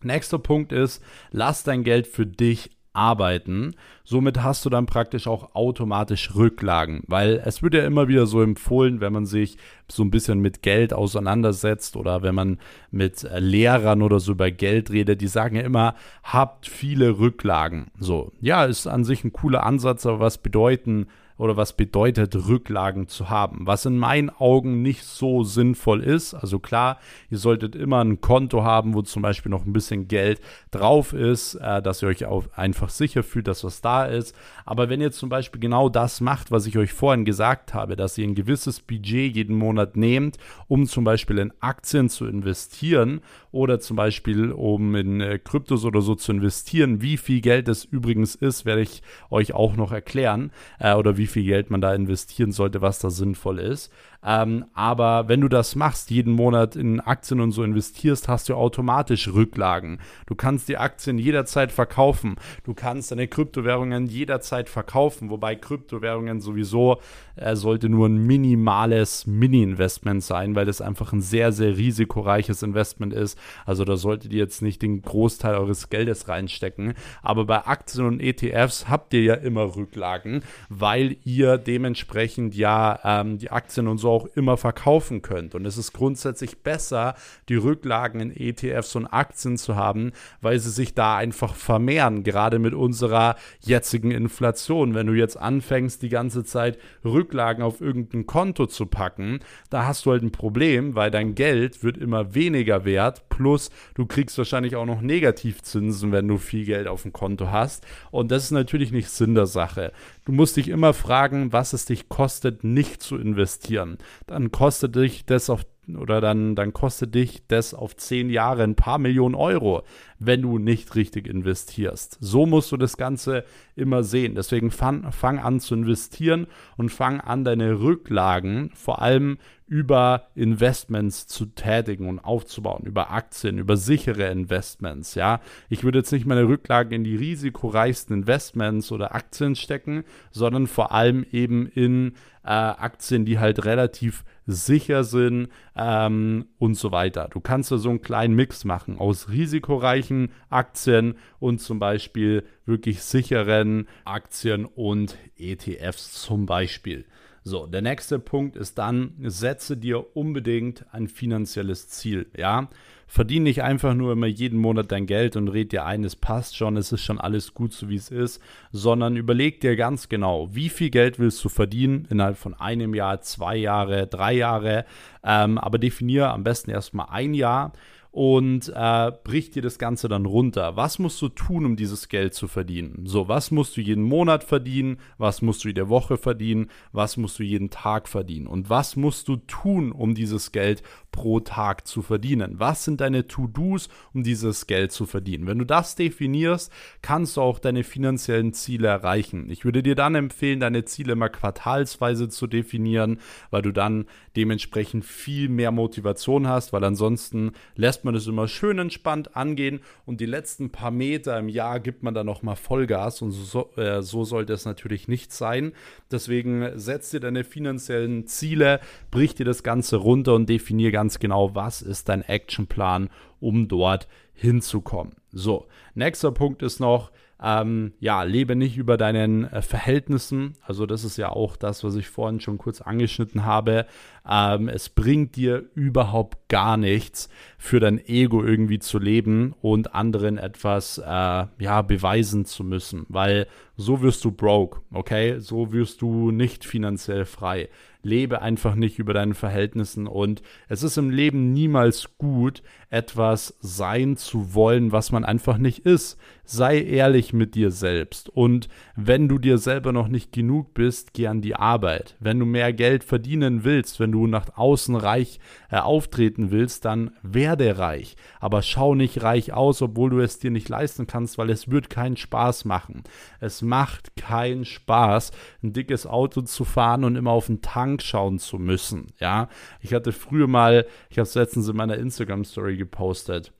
Nächster Punkt ist, lass dein Geld für dich arbeiten. Somit hast du dann praktisch auch automatisch Rücklagen, weil es wird ja immer wieder so empfohlen, wenn man sich so ein bisschen mit Geld auseinandersetzt oder wenn man mit Lehrern oder so über Geld redet, die sagen ja immer, habt viele Rücklagen. So, ja, ist an sich ein cooler Ansatz, aber was bedeuten oder was bedeutet Rücklagen zu haben. Was in meinen Augen nicht so sinnvoll ist. Also klar, ihr solltet immer ein Konto haben, wo zum Beispiel noch ein bisschen Geld drauf ist, äh, dass ihr euch auch einfach sicher fühlt, dass was da ist. Aber wenn ihr zum Beispiel genau das macht, was ich euch vorhin gesagt habe, dass ihr ein gewisses Budget jeden Monat nehmt, um zum Beispiel in Aktien zu investieren oder zum Beispiel um in äh, Kryptos oder so zu investieren, wie viel Geld es übrigens ist, werde ich euch auch noch erklären äh, oder wie viel Geld man da investieren sollte, was da sinnvoll ist. Ähm, aber wenn du das machst, jeden Monat in Aktien und so investierst, hast du automatisch Rücklagen. Du kannst die Aktien jederzeit verkaufen. Du kannst deine Kryptowährungen jederzeit verkaufen, wobei Kryptowährungen sowieso äh, sollte nur ein minimales Mini-Investment sein, weil das einfach ein sehr, sehr risikoreiches Investment ist. Also da solltet ihr jetzt nicht den Großteil eures Geldes reinstecken. Aber bei Aktien und ETFs habt ihr ja immer Rücklagen, weil ihr dementsprechend ja ähm, die Aktien und so auch immer verkaufen könnt. Und es ist grundsätzlich besser, die Rücklagen in ETFs und Aktien zu haben, weil sie sich da einfach vermehren, gerade mit unserer jetzigen Inflation. Wenn du jetzt anfängst, die ganze Zeit Rücklagen auf irgendein Konto zu packen, da hast du halt ein Problem, weil dein Geld wird immer weniger wert, plus du kriegst wahrscheinlich auch noch Negativzinsen, wenn du viel Geld auf dem Konto hast. Und das ist natürlich nicht Sinn der Sache. Du musst dich immer fragen, was es dich kostet, nicht zu investieren. Dann kostet dich das auf oder dann, dann kostet dich das auf zehn Jahre ein paar Millionen Euro, wenn du nicht richtig investierst. So musst du das Ganze immer sehen. Deswegen fang, fang an zu investieren und fang an, deine Rücklagen vor allem über Investments zu tätigen und aufzubauen, über Aktien, über sichere Investments, ja. Ich würde jetzt nicht meine Rücklagen in die risikoreichsten Investments oder Aktien stecken, sondern vor allem eben in äh, Aktien, die halt relativ sicher sind ähm, und so weiter. Du kannst da so einen kleinen Mix machen aus risikoreichen Aktien und zum Beispiel wirklich sicheren Aktien und ETFs zum Beispiel. So, der nächste Punkt ist dann, setze dir unbedingt ein finanzielles Ziel. Ja, verdiene nicht einfach nur immer jeden Monat dein Geld und red dir ein, es passt schon, es ist schon alles gut so wie es ist, sondern überleg dir ganz genau, wie viel Geld willst du verdienen innerhalb von einem Jahr, zwei Jahre, drei Jahre, ähm, aber definiere am besten erstmal ein Jahr und äh, bricht dir das Ganze dann runter. Was musst du tun, um dieses Geld zu verdienen? So, was musst du jeden Monat verdienen? Was musst du jede Woche verdienen? Was musst du jeden Tag verdienen? Und was musst du tun, um dieses Geld pro Tag zu verdienen? Was sind deine To-Dos, um dieses Geld zu verdienen? Wenn du das definierst, kannst du auch deine finanziellen Ziele erreichen. Ich würde dir dann empfehlen, deine Ziele mal quartalsweise zu definieren, weil du dann dementsprechend viel mehr Motivation hast, weil ansonsten lässt man es immer schön entspannt angehen und die letzten paar Meter im Jahr gibt man dann nochmal Vollgas und so, äh, so sollte es natürlich nicht sein. Deswegen setz dir deine finanziellen Ziele, brich dir das Ganze runter und definier ganz genau, was ist dein Actionplan, um dort hinzukommen. So, nächster Punkt ist noch, ähm, ja, lebe nicht über deinen äh, Verhältnissen. Also das ist ja auch das, was ich vorhin schon kurz angeschnitten habe. Ähm, es bringt dir überhaupt gar nichts, für dein Ego irgendwie zu leben und anderen etwas äh, ja, beweisen zu müssen, weil so wirst du broke, okay? So wirst du nicht finanziell frei lebe einfach nicht über deinen Verhältnissen und es ist im Leben niemals gut, etwas sein zu wollen, was man einfach nicht ist. Sei ehrlich mit dir selbst und wenn du dir selber noch nicht genug bist, geh an die Arbeit. Wenn du mehr Geld verdienen willst, wenn du nach außen reich äh, auftreten willst, dann werde reich. Aber schau nicht reich aus, obwohl du es dir nicht leisten kannst, weil es wird keinen Spaß machen. Es macht keinen Spaß, ein dickes Auto zu fahren und immer auf den Tank schauen zu müssen. Ja, ich hatte früher mal, ich habe es letztens in meiner Instagram Story gepostet.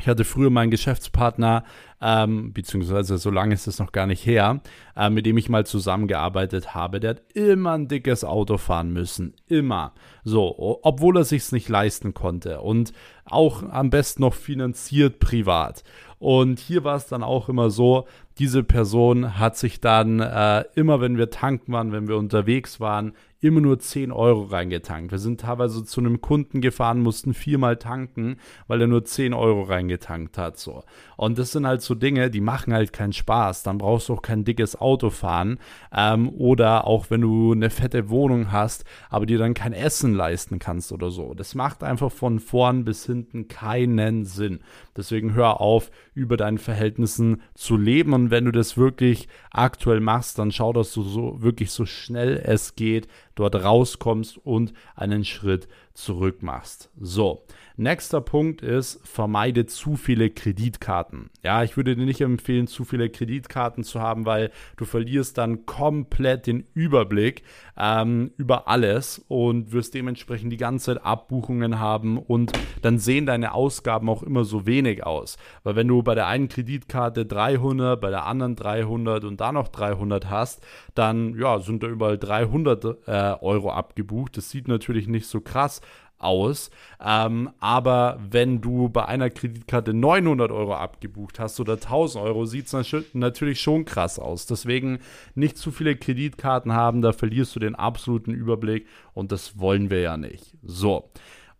Ich hatte früher meinen Geschäftspartner, ähm, beziehungsweise so lange ist es noch gar nicht her, äh, mit dem ich mal zusammengearbeitet habe. Der hat immer ein dickes Auto fahren müssen. Immer. So, obwohl er sich nicht leisten konnte. Und auch am besten noch finanziert privat. Und hier war es dann auch immer so, diese Person hat sich dann äh, immer, wenn wir tanken waren, wenn wir unterwegs waren, immer nur 10 Euro reingetankt. Wir sind teilweise zu einem Kunden gefahren, mussten viermal tanken, weil er nur 10 Euro reingetankt hat. So. Und das sind halt so Dinge, die machen halt keinen Spaß. Dann brauchst du auch kein dickes Auto fahren. Ähm, oder auch wenn du eine fette Wohnung hast, aber dir dann kein Essen leisten kannst oder so. Das macht einfach von vorn bis hinten keinen Sinn. Deswegen hör auf, über deinen Verhältnissen zu leben. Und wenn du das wirklich aktuell machst, dann schau, dass du so wirklich so schnell es geht dort rauskommst und einen Schritt zurück machst. So, nächster Punkt ist, vermeide zu viele Kreditkarten. Ja, ich würde dir nicht empfehlen, zu viele Kreditkarten zu haben, weil du verlierst dann komplett den Überblick ähm, über alles und wirst dementsprechend die ganze Zeit Abbuchungen haben und dann sehen deine Ausgaben auch immer so wenig aus. Weil wenn du bei der einen Kreditkarte 300, bei der anderen 300 und da noch 300 hast, dann ja, sind da überall 300 äh, Euro abgebucht. Das sieht natürlich nicht so krass aus. Ähm, aber wenn du bei einer Kreditkarte 900 Euro abgebucht hast oder 1000 Euro, sieht es natürlich schon krass aus. Deswegen nicht zu viele Kreditkarten haben, da verlierst du den absoluten Überblick und das wollen wir ja nicht. So.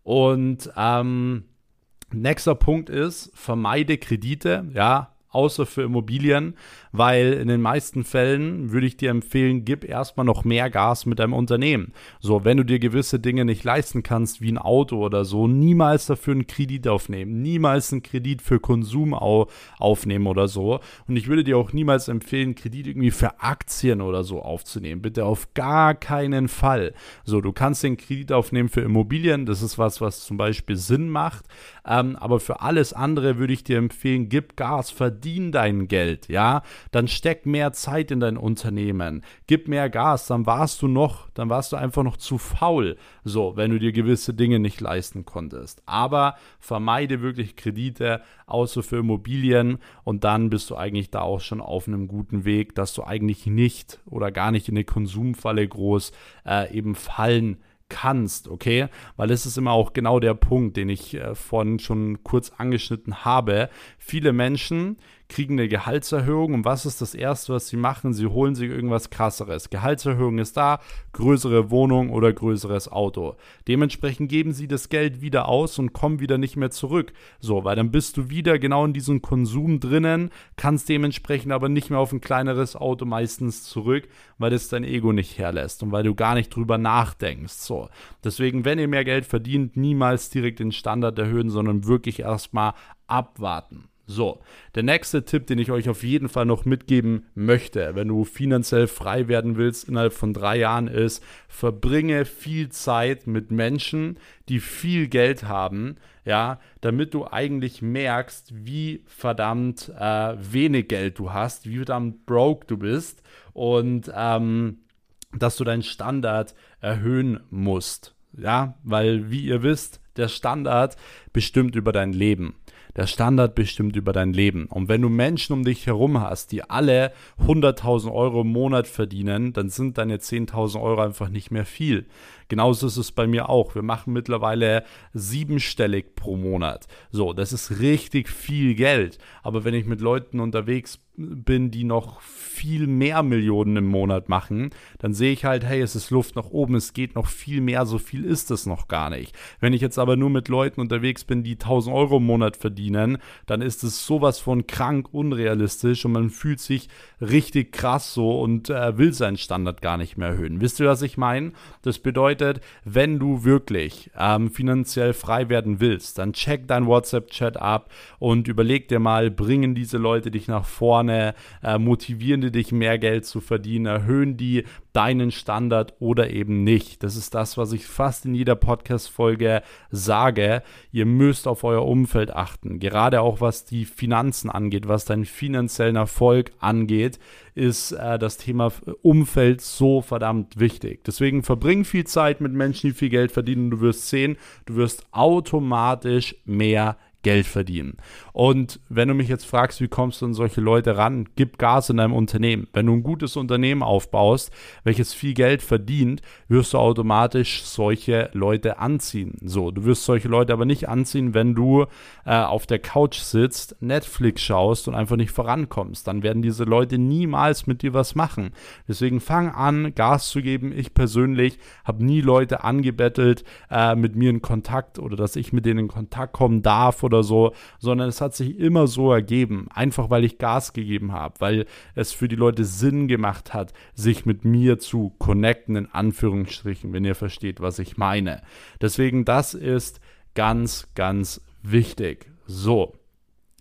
Und ähm, nächster Punkt ist, vermeide Kredite. Ja, außer für Immobilien, weil in den meisten Fällen würde ich dir empfehlen, gib erstmal noch mehr Gas mit deinem Unternehmen. So, wenn du dir gewisse Dinge nicht leisten kannst, wie ein Auto oder so, niemals dafür einen Kredit aufnehmen, niemals einen Kredit für Konsum au aufnehmen oder so. Und ich würde dir auch niemals empfehlen, Kredit irgendwie für Aktien oder so aufzunehmen. Bitte auf gar keinen Fall. So, du kannst den Kredit aufnehmen für Immobilien, das ist was, was zum Beispiel Sinn macht. Ähm, aber für alles andere würde ich dir empfehlen, gib Gas, verdien dein Geld, ja dann steck mehr Zeit in dein Unternehmen, gib mehr Gas, dann warst du noch, dann warst du einfach noch zu faul, so, wenn du dir gewisse Dinge nicht leisten konntest. Aber vermeide wirklich Kredite, außer für Immobilien und dann bist du eigentlich da auch schon auf einem guten Weg, dass du eigentlich nicht oder gar nicht in eine Konsumfalle groß äh, eben fallen kannst, okay? Weil es ist immer auch genau der Punkt, den ich äh, vorhin schon kurz angeschnitten habe. Viele Menschen kriegen eine Gehaltserhöhung und was ist das Erste, was sie machen? Sie holen sich irgendwas krasseres. Gehaltserhöhung ist da, größere Wohnung oder größeres Auto. Dementsprechend geben sie das Geld wieder aus und kommen wieder nicht mehr zurück. So, weil dann bist du wieder genau in diesem Konsum drinnen, kannst dementsprechend aber nicht mehr auf ein kleineres Auto meistens zurück, weil es dein Ego nicht herlässt und weil du gar nicht drüber nachdenkst. So, deswegen, wenn ihr mehr Geld verdient, niemals direkt den Standard erhöhen, sondern wirklich erstmal abwarten. So, der nächste Tipp, den ich euch auf jeden Fall noch mitgeben möchte, wenn du finanziell frei werden willst innerhalb von drei Jahren, ist, verbringe viel Zeit mit Menschen, die viel Geld haben, ja, damit du eigentlich merkst, wie verdammt äh, wenig Geld du hast, wie verdammt broke du bist und ähm, dass du deinen Standard erhöhen musst. Ja, weil, wie ihr wisst, der Standard bestimmt über dein Leben. Der Standard bestimmt über dein Leben. Und wenn du Menschen um dich herum hast, die alle 100.000 Euro im Monat verdienen, dann sind deine 10.000 Euro einfach nicht mehr viel. Genauso ist es bei mir auch. Wir machen mittlerweile siebenstellig pro Monat. So, das ist richtig viel Geld. Aber wenn ich mit Leuten unterwegs bin, die noch viel mehr Millionen im Monat machen, dann sehe ich halt, hey, es ist Luft nach oben, es geht noch viel mehr, so viel ist es noch gar nicht. Wenn ich jetzt aber nur mit Leuten unterwegs bin, die 1000 Euro im Monat verdienen, dann ist es sowas von krank unrealistisch und man fühlt sich richtig krass so und äh, will seinen Standard gar nicht mehr erhöhen. Wisst ihr, was ich meine? Das bedeutet, wenn du wirklich ähm, finanziell frei werden willst, dann check dein WhatsApp-Chat ab und überleg dir mal, bringen diese Leute dich nach vorne, äh, motivieren die dich mehr Geld zu verdienen, erhöhen die deinen Standard oder eben nicht. Das ist das, was ich fast in jeder Podcast-Folge sage. Ihr müsst auf euer Umfeld achten. Gerade auch was die Finanzen angeht, was deinen finanziellen Erfolg angeht, ist äh, das Thema Umfeld so verdammt wichtig. Deswegen verbring viel Zeit mit Menschen, die viel Geld verdienen. Du wirst sehen, du wirst automatisch mehr Geld verdienen. Und wenn du mich jetzt fragst, wie kommst du an solche Leute ran, gib Gas in deinem Unternehmen. Wenn du ein gutes Unternehmen aufbaust, welches viel Geld verdient, wirst du automatisch solche Leute anziehen. So, du wirst solche Leute aber nicht anziehen, wenn du äh, auf der Couch sitzt, Netflix schaust und einfach nicht vorankommst. Dann werden diese Leute niemals mit dir was machen. Deswegen fang an, Gas zu geben. Ich persönlich habe nie Leute angebettelt, äh, mit mir in Kontakt oder dass ich mit denen in Kontakt kommen darf oder oder so, sondern es hat sich immer so ergeben, einfach weil ich Gas gegeben habe, weil es für die Leute Sinn gemacht hat, sich mit mir zu connecten, in Anführungsstrichen, wenn ihr versteht, was ich meine. Deswegen, das ist ganz, ganz wichtig. So,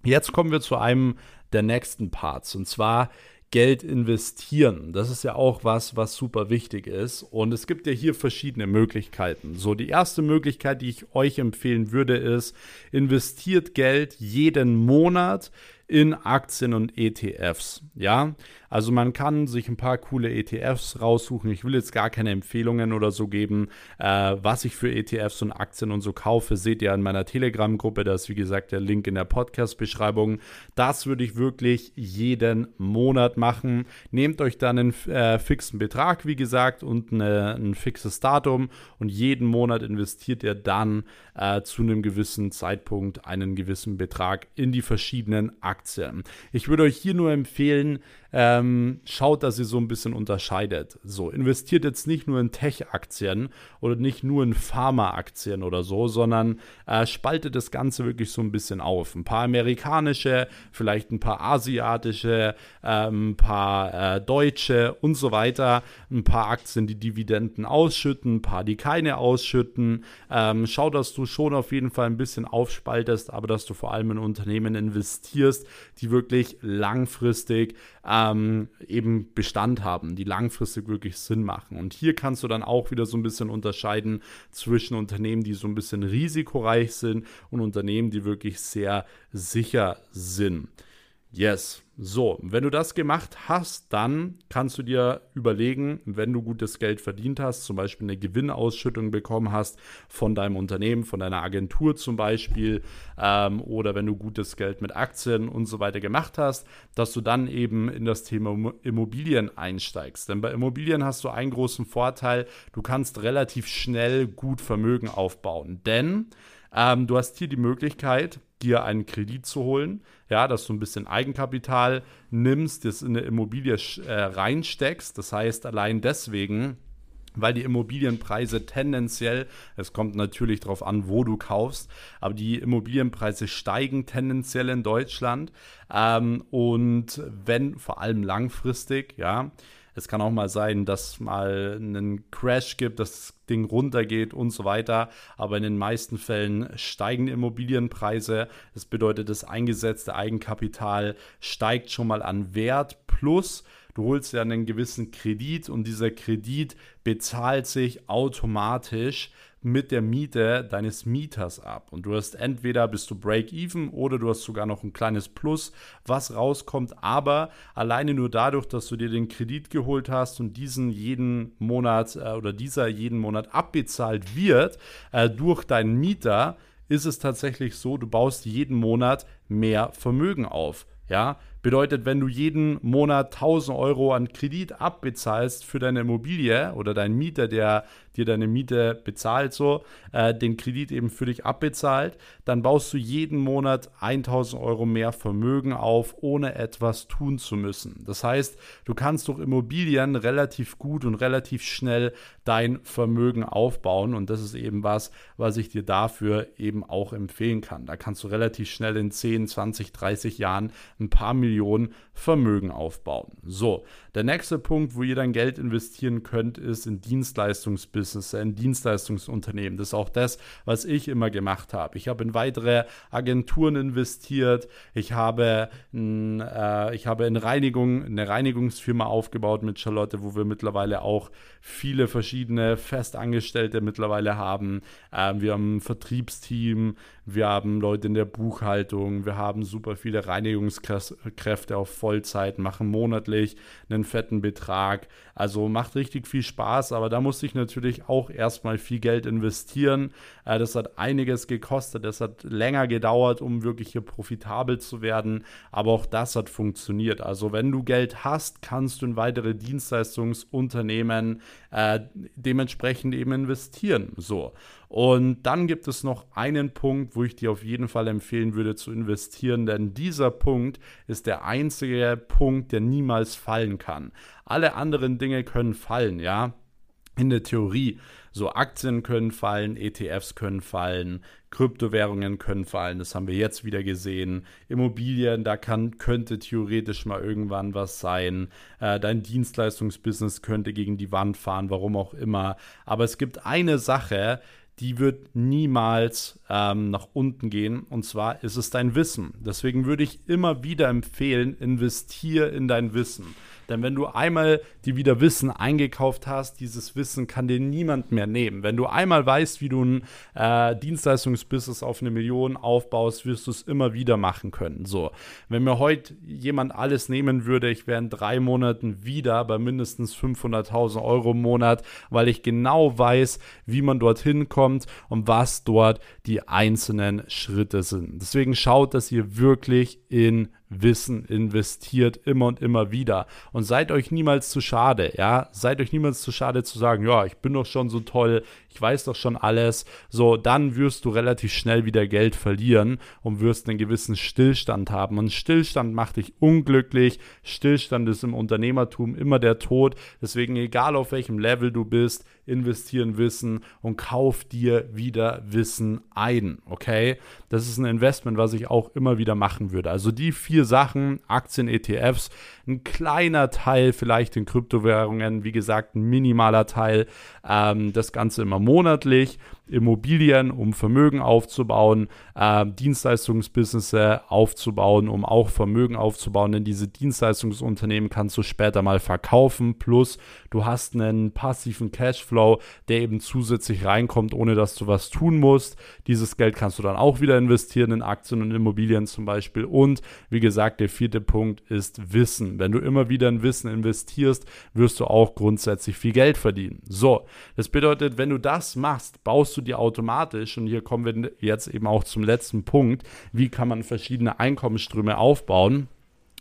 jetzt kommen wir zu einem der nächsten Parts und zwar Geld investieren. Das ist ja auch was, was super wichtig ist. Und es gibt ja hier verschiedene Möglichkeiten. So, die erste Möglichkeit, die ich euch empfehlen würde, ist, investiert Geld jeden Monat in Aktien und ETFs. Ja, also man kann sich ein paar coole ETFs raussuchen. Ich will jetzt gar keine Empfehlungen oder so geben, äh, was ich für ETFs und Aktien und so kaufe. Seht ihr in meiner Telegram-Gruppe. Da ist wie gesagt der Link in der Podcast-Beschreibung. Das würde ich wirklich jeden Monat machen. Nehmt euch dann einen äh, fixen Betrag, wie gesagt, und eine, ein fixes Datum und jeden Monat investiert ihr dann äh, zu einem gewissen Zeitpunkt einen gewissen Betrag in die verschiedenen Aktien. Ich würde euch hier nur empfehlen, ähm, schaut, dass ihr so ein bisschen unterscheidet. So, investiert jetzt nicht nur in Tech-Aktien oder nicht nur in Pharma-Aktien oder so, sondern äh, spaltet das Ganze wirklich so ein bisschen auf. Ein paar amerikanische, vielleicht ein paar asiatische, äh, ein paar äh, deutsche und so weiter. Ein paar Aktien, die Dividenden ausschütten, ein paar, die keine ausschütten. Ähm, schau, dass du schon auf jeden Fall ein bisschen aufspaltest, aber dass du vor allem in Unternehmen investierst, die wirklich langfristig äh, ähm, eben Bestand haben, die langfristig wirklich Sinn machen. Und hier kannst du dann auch wieder so ein bisschen unterscheiden zwischen Unternehmen, die so ein bisschen risikoreich sind und Unternehmen, die wirklich sehr sicher sind. Yes. So, wenn du das gemacht hast, dann kannst du dir überlegen, wenn du gutes Geld verdient hast, zum Beispiel eine Gewinnausschüttung bekommen hast von deinem Unternehmen, von deiner Agentur zum Beispiel, ähm, oder wenn du gutes Geld mit Aktien und so weiter gemacht hast, dass du dann eben in das Thema Immobilien einsteigst. Denn bei Immobilien hast du einen großen Vorteil, du kannst relativ schnell gut Vermögen aufbauen. Denn ähm, du hast hier die Möglichkeit, dir einen Kredit zu holen, ja, dass du ein bisschen Eigenkapital nimmst, das in eine Immobilie äh, reinsteckst. Das heißt, allein deswegen weil die Immobilienpreise tendenziell, es kommt natürlich darauf an, wo du kaufst, aber die Immobilienpreise steigen tendenziell in Deutschland ähm, und wenn vor allem langfristig, ja, es kann auch mal sein, dass mal einen Crash gibt, dass das Ding runtergeht und so weiter. Aber in den meisten Fällen steigen Immobilienpreise. Das bedeutet, das eingesetzte Eigenkapital steigt schon mal an Wert. Plus, du holst ja einen gewissen Kredit und dieser Kredit bezahlt sich automatisch mit der Miete deines Mieters ab. Und du hast entweder bist du Break-Even oder du hast sogar noch ein kleines Plus, was rauskommt. Aber alleine nur dadurch, dass du dir den Kredit geholt hast und diesen jeden Monat äh, oder dieser jeden Monat abbezahlt wird äh, durch deinen Mieter, ist es tatsächlich so, du baust jeden Monat mehr Vermögen auf. Ja, bedeutet, wenn du jeden Monat 1000 Euro an Kredit abbezahlst für deine Immobilie oder dein Mieter, der dir deine Miete bezahlt, so, äh, den Kredit eben für dich abbezahlt, dann baust du jeden Monat 1000 Euro mehr Vermögen auf, ohne etwas tun zu müssen. Das heißt, du kannst durch Immobilien relativ gut und relativ schnell dein Vermögen aufbauen und das ist eben was, was ich dir dafür eben auch empfehlen kann. Da kannst du relativ schnell in 10, 20, 30 Jahren ein paar Millionen Vermögen aufbauen. So, der nächste Punkt, wo ihr dein Geld investieren könnt, ist in Dienstleistungsbusiness, in Dienstleistungsunternehmen. Das ist auch das, was ich immer gemacht habe. Ich habe in weitere Agenturen investiert. Ich habe, äh, ich habe in Reinigung, eine Reinigungsfirma aufgebaut mit Charlotte, wo wir mittlerweile auch viele verschiedene Festangestellte mittlerweile haben. Ähm, wir haben ein Vertriebsteam, wir haben Leute in der Buchhaltung, wir haben super viele Reinigungskräfte auf Vollzeit, machen monatlich einen fetten Betrag. Also macht richtig viel Spaß, aber da musste ich natürlich auch erstmal viel Geld investieren. Äh, das hat einiges gekostet, das hat länger gedauert, um wirklich hier profitabel zu werden, aber auch das hat funktioniert. Also wenn du Geld hast, kannst du in weitere Dienstleistungsunternehmen äh, dementsprechend eben investieren. So. Und dann gibt es noch einen Punkt, wo ich dir auf jeden Fall empfehlen würde zu investieren, denn dieser Punkt ist der einzige Punkt, der niemals fallen kann. Alle anderen Dinge können fallen, ja. In der Theorie. So Aktien können fallen, ETFs können fallen, Kryptowährungen können fallen, das haben wir jetzt wieder gesehen. Immobilien, da kann, könnte theoretisch mal irgendwann was sein. Äh, dein Dienstleistungsbusiness könnte gegen die Wand fahren, warum auch immer. Aber es gibt eine Sache, die wird niemals ähm, nach unten gehen. Und zwar ist es dein Wissen. Deswegen würde ich immer wieder empfehlen, investiere in dein Wissen. Denn wenn du einmal dir wieder Wissen eingekauft hast, dieses Wissen kann dir niemand mehr nehmen. Wenn du einmal weißt, wie du ein äh, Dienstleistungsbusiness auf eine Million aufbaust, wirst du es immer wieder machen können. So, wenn mir heute jemand alles nehmen würde, ich wäre in drei Monaten wieder bei mindestens 500.000 Euro im Monat, weil ich genau weiß, wie man dorthin kommt und was dort die einzelnen Schritte sind. Deswegen schaut, dass ihr wirklich in Wissen investiert immer und immer wieder. Und seid euch niemals zu schade, ja. Seid euch niemals zu schade zu sagen, ja, ich bin doch schon so toll, ich weiß doch schon alles. So, dann wirst du relativ schnell wieder Geld verlieren und wirst einen gewissen Stillstand haben. Und Stillstand macht dich unglücklich. Stillstand ist im Unternehmertum immer der Tod. Deswegen, egal auf welchem Level du bist, investieren Wissen und kauf dir wieder Wissen ein. Okay? Das ist ein Investment, was ich auch immer wieder machen würde. Also die vier Sachen, Aktien, ETFs, ein kleiner Teil vielleicht in Kryptowährungen, wie gesagt, ein minimaler Teil. Ähm, das Ganze immer monatlich. Immobilien, um Vermögen aufzubauen, äh, Dienstleistungsbusiness aufzubauen, um auch Vermögen aufzubauen. Denn diese Dienstleistungsunternehmen kannst du später mal verkaufen. Plus du hast einen passiven Cashflow, der eben zusätzlich reinkommt, ohne dass du was tun musst. Dieses Geld kannst du dann auch wieder investieren in Aktien und Immobilien zum Beispiel. Und wie gesagt, der vierte Punkt ist Wissen. Wenn du immer wieder in Wissen investierst, wirst du auch grundsätzlich viel Geld verdienen. So, das bedeutet, wenn du das machst, baust du dir automatisch, und hier kommen wir jetzt eben auch zum letzten Punkt, wie kann man verschiedene Einkommensströme aufbauen.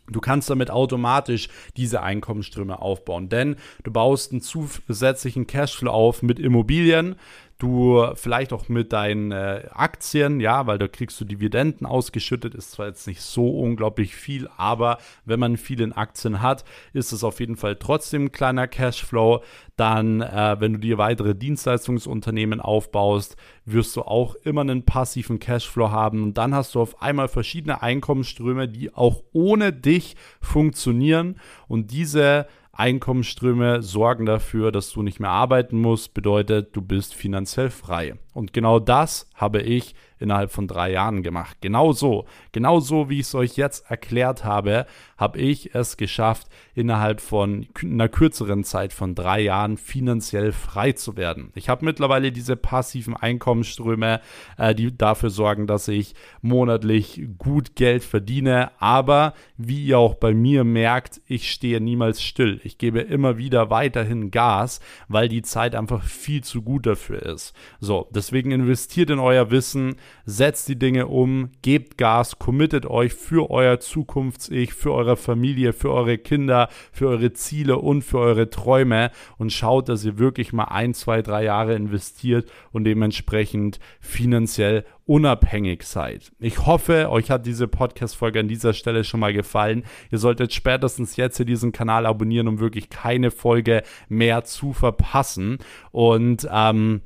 Du kannst damit automatisch diese Einkommensströme aufbauen, denn du baust einen zusätzlichen Cashflow auf mit Immobilien du vielleicht auch mit deinen äh, Aktien, ja, weil da kriegst du Dividenden ausgeschüttet, ist zwar jetzt nicht so unglaublich viel, aber wenn man viel in Aktien hat, ist es auf jeden Fall trotzdem ein kleiner Cashflow. Dann, äh, wenn du dir weitere Dienstleistungsunternehmen aufbaust, wirst du auch immer einen passiven Cashflow haben. Und dann hast du auf einmal verschiedene Einkommensströme, die auch ohne dich funktionieren. Und diese Einkommensströme sorgen dafür, dass du nicht mehr arbeiten musst, bedeutet, du bist finanziell frei. Und genau das habe ich innerhalb von drei Jahren gemacht. Genau so, genau so, wie ich es euch jetzt erklärt habe, habe ich es geschafft, innerhalb von einer kürzeren Zeit von drei Jahren finanziell frei zu werden. Ich habe mittlerweile diese passiven Einkommensströme, äh, die dafür sorgen, dass ich monatlich gut Geld verdiene. Aber wie ihr auch bei mir merkt, ich stehe niemals still. Ich gebe immer wieder weiterhin Gas, weil die Zeit einfach viel zu gut dafür ist. So, deswegen investiert in euer Wissen, setzt die Dinge um, gebt Gas, committet euch für euer Zukunfts-Ich, für eure Familie, für eure Kinder, für eure Ziele und für eure Träume und schaut, dass ihr wirklich mal ein, zwei, drei Jahre investiert und dementsprechend finanziell unabhängig seid. Ich hoffe, euch hat diese Podcast-Folge an dieser Stelle schon mal gefallen. Ihr solltet spätestens jetzt hier diesen Kanal abonnieren, um wirklich keine Folge mehr zu verpassen. Und ähm,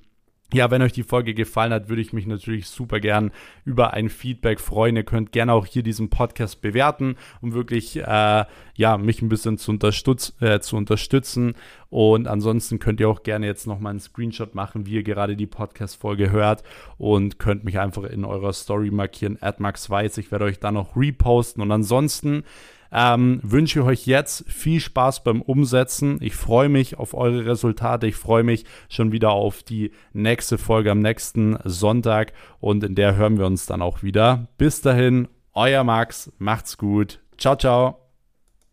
ja, wenn euch die Folge gefallen hat, würde ich mich natürlich super gern über ein Feedback freuen. Ihr könnt gerne auch hier diesen Podcast bewerten, um wirklich äh, ja, mich ein bisschen zu, unterstütz äh, zu unterstützen. Und ansonsten könnt ihr auch gerne jetzt nochmal einen Screenshot machen, wie ihr gerade die Podcast-Folge hört und könnt mich einfach in eurer Story markieren, @maxweiss. Ich werde euch dann noch reposten. Und ansonsten ähm, wünsche ich euch jetzt viel Spaß beim Umsetzen. Ich freue mich auf eure Resultate. Ich freue mich schon wieder auf die nächste Folge am nächsten Sonntag und in der hören wir uns dann auch wieder. Bis dahin, euer Max, macht's gut. Ciao, ciao.